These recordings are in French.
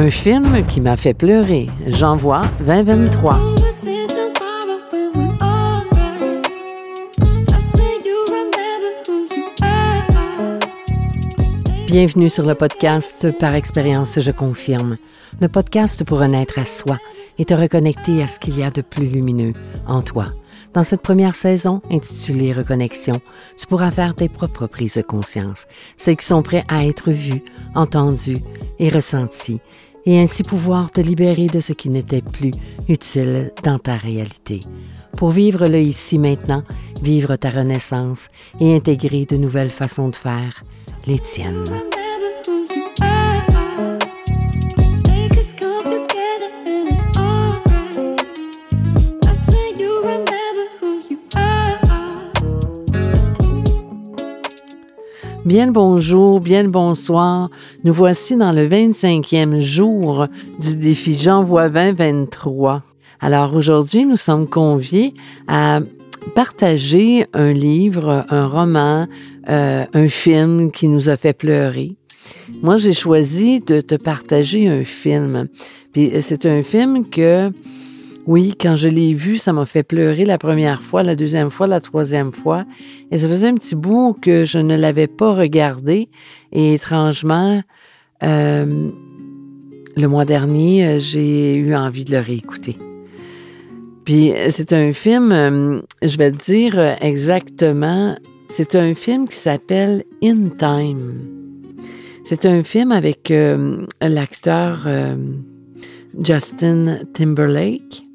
Un film qui m'a fait pleurer. J'envoie 2023. Bienvenue sur le podcast Par expérience, je confirme. Le podcast pour renaître à soi et te reconnecter à ce qu'il y a de plus lumineux en toi. Dans cette première saison, intitulée Reconnexion, tu pourras faire tes propres prises de conscience, celles qui sont prêtes à être vues, entendues et ressenties, et ainsi pouvoir te libérer de ce qui n'était plus utile dans ta réalité. Pour vivre le ici maintenant, vivre ta renaissance et intégrer de nouvelles façons de faire, les tiennes. Bien le bonjour, bien le bonsoir. Nous voici dans le 25e jour du défi J'envoie 2023. Alors aujourd'hui, nous sommes conviés à partager un livre, un roman, euh, un film qui nous a fait pleurer. Moi, j'ai choisi de te partager un film. Puis c'est un film que oui, quand je l'ai vu, ça m'a fait pleurer la première fois, la deuxième fois, la troisième fois. Et ça faisait un petit bout que je ne l'avais pas regardé. Et étrangement, euh, le mois dernier, euh, j'ai eu envie de le réécouter. Puis c'est un film, euh, je vais te dire exactement, c'est un film qui s'appelle In Time. C'est un film avec l'acteur Justin Timberlake.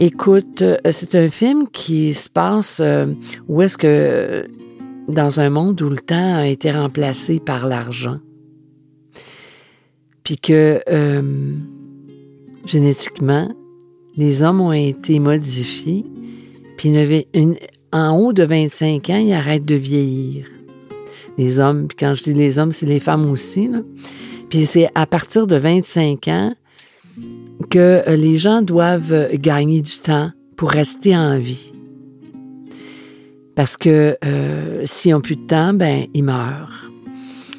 Écoute, euh, c'est un film qui se passe euh, où est-ce que dans un monde où le temps a été remplacé par l'argent, puis que euh, génétiquement, les hommes ont été modifiés, puis en haut de 25 ans, ils arrêtent de vieillir. Les hommes, puis quand je dis les hommes, c'est les femmes aussi. Puis c'est à partir de 25 ans que euh, les gens doivent gagner du temps pour rester en vie. Parce que euh, s'ils n'ont plus de temps, ben, ils meurent.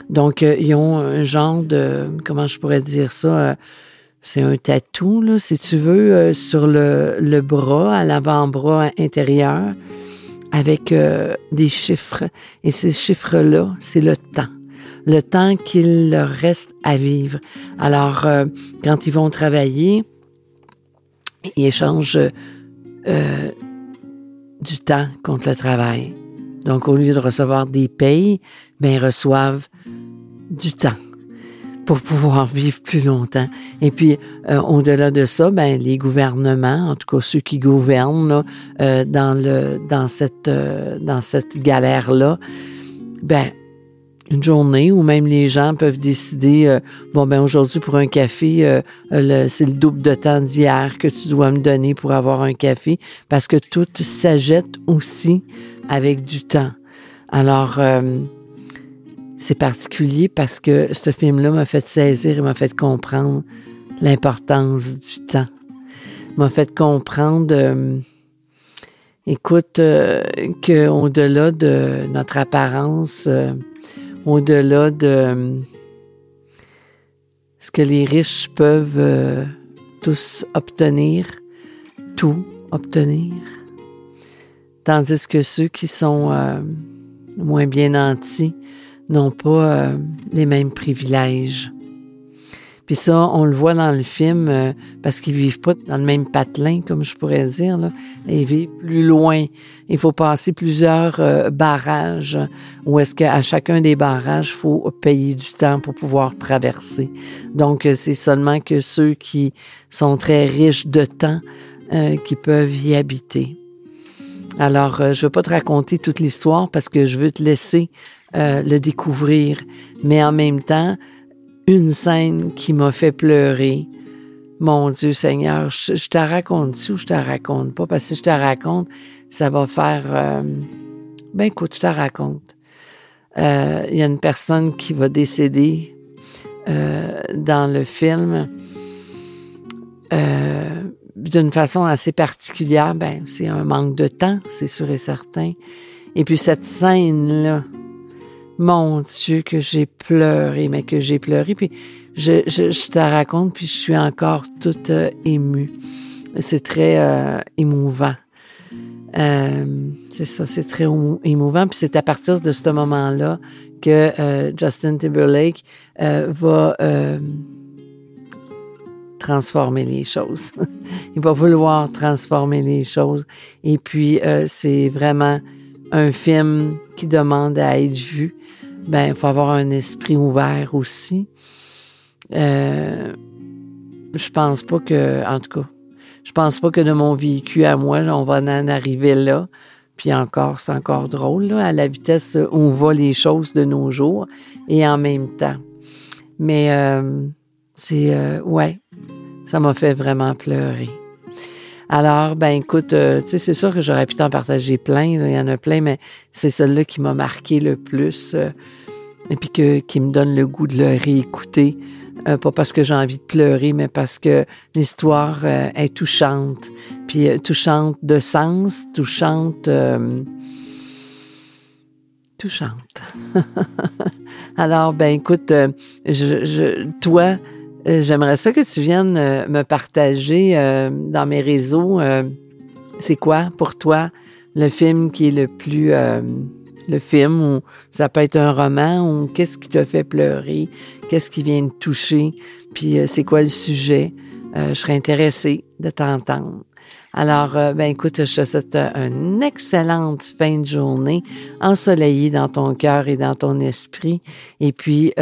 Donc, euh, ils ont un genre de, comment je pourrais dire ça, c'est un tatou, là, si tu veux, sur le, le, bras, à l'avant-bras intérieur, avec des chiffres. Et ces chiffres-là, c'est le temps le temps qu'il leur reste à vivre. Alors, euh, quand ils vont travailler, ils échangent euh, du temps contre le travail. Donc, au lieu de recevoir des payes, ben, ils reçoivent du temps pour pouvoir vivre plus longtemps. Et puis, euh, au-delà de ça, ben, les gouvernements, en tout cas ceux qui gouvernent dans, le, dans cette, cette galère-là, ben, une journée où même les gens peuvent décider euh, bon ben aujourd'hui pour un café euh, c'est le double de temps d'hier que tu dois me donner pour avoir un café parce que tout s'ajette aussi avec du temps. Alors euh, c'est particulier parce que ce film-là m'a fait saisir et m'a fait comprendre l'importance du temps. M'a fait comprendre écoute que au-delà de notre apparence au-delà de ce que les riches peuvent euh, tous obtenir, tout obtenir, tandis que ceux qui sont euh, moins bien nantis n'ont pas euh, les mêmes privilèges. Puis ça, on le voit dans le film euh, parce qu'ils vivent pas dans le même patelin, comme je pourrais dire. Là. Ils vivent plus loin. Il faut passer plusieurs euh, barrages où est-ce qu'à chacun des barrages, il faut payer du temps pour pouvoir traverser. Donc, euh, c'est seulement que ceux qui sont très riches de temps qui peuvent y habiter. Alors, je ne veux pas te raconter toute l'histoire parce que je veux te laisser le découvrir. Mais en même temps, une scène qui m'a fait pleurer. Mon Dieu Seigneur, je, te raconte-tu ou je te raconte pas? Parce que si je te raconte, ça va faire... Euh, ben écoute, je te raconte. Euh, il y a une personne qui va décéder euh, dans le film d'une façon assez particulière. Ben, c'est un manque de temps, c'est sûr et certain. Et puis cette scène-là, mon Dieu, que j'ai pleuré, mais que j'ai pleuré. Puis je, je, te raconte, puis je suis encore toute euh, émue. C'est très euh, émouvant. Euh, c'est ça, c'est très émouvant. Puis c'est à partir de ce moment-là que Justin Timberlake va transformer les choses. Il va vouloir transformer les choses. Et puis, c'est vraiment un film qui demande à être vu. Ben, il faut avoir un esprit ouvert aussi. Euh, je pense pas que, en tout cas, je pense pas que de mon vécu à moi, on va en arriver là. Puis encore, c'est encore drôle, à la vitesse où on voit les choses de nos jours et en même temps. Mais euh, c'est, euh, ouais, ça m'a fait vraiment pleurer. Alors, ben écoute, tu sais, c'est sûr que j'aurais pu t'en partager plein, il y en a plein, mais c'est celle-là qui m'a marqué le plus et puis que, qui me donne le goût de le réécouter. Euh, pas parce que j'ai envie de pleurer, mais parce que l'histoire euh, est touchante, puis euh, touchante de sens, touchante, touchante. Alors, ben écoute, je, je, toi, j'aimerais ça que tu viennes me partager dans mes réseaux. c'est quoi pour toi le film qui est le plus le film, ou ça peut être un roman, ou qu'est-ce qui te fait pleurer, qu'est-ce qui vient te toucher, puis euh, c'est quoi le sujet? Euh, je serais intéressée de t'entendre. Alors, euh, ben écoute, je te souhaite une excellente fin de journée, ensoleillée dans ton cœur et dans ton esprit. Et puis,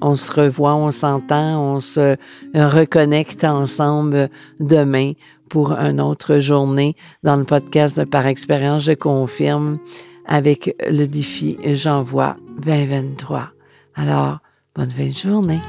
on se revoit, on s'entend, on se reconnecte ensemble demain pour une autre journée dans le podcast de Par expérience, je confirme avec le défi J'envoie 2023. Alors, bonne fin de journée.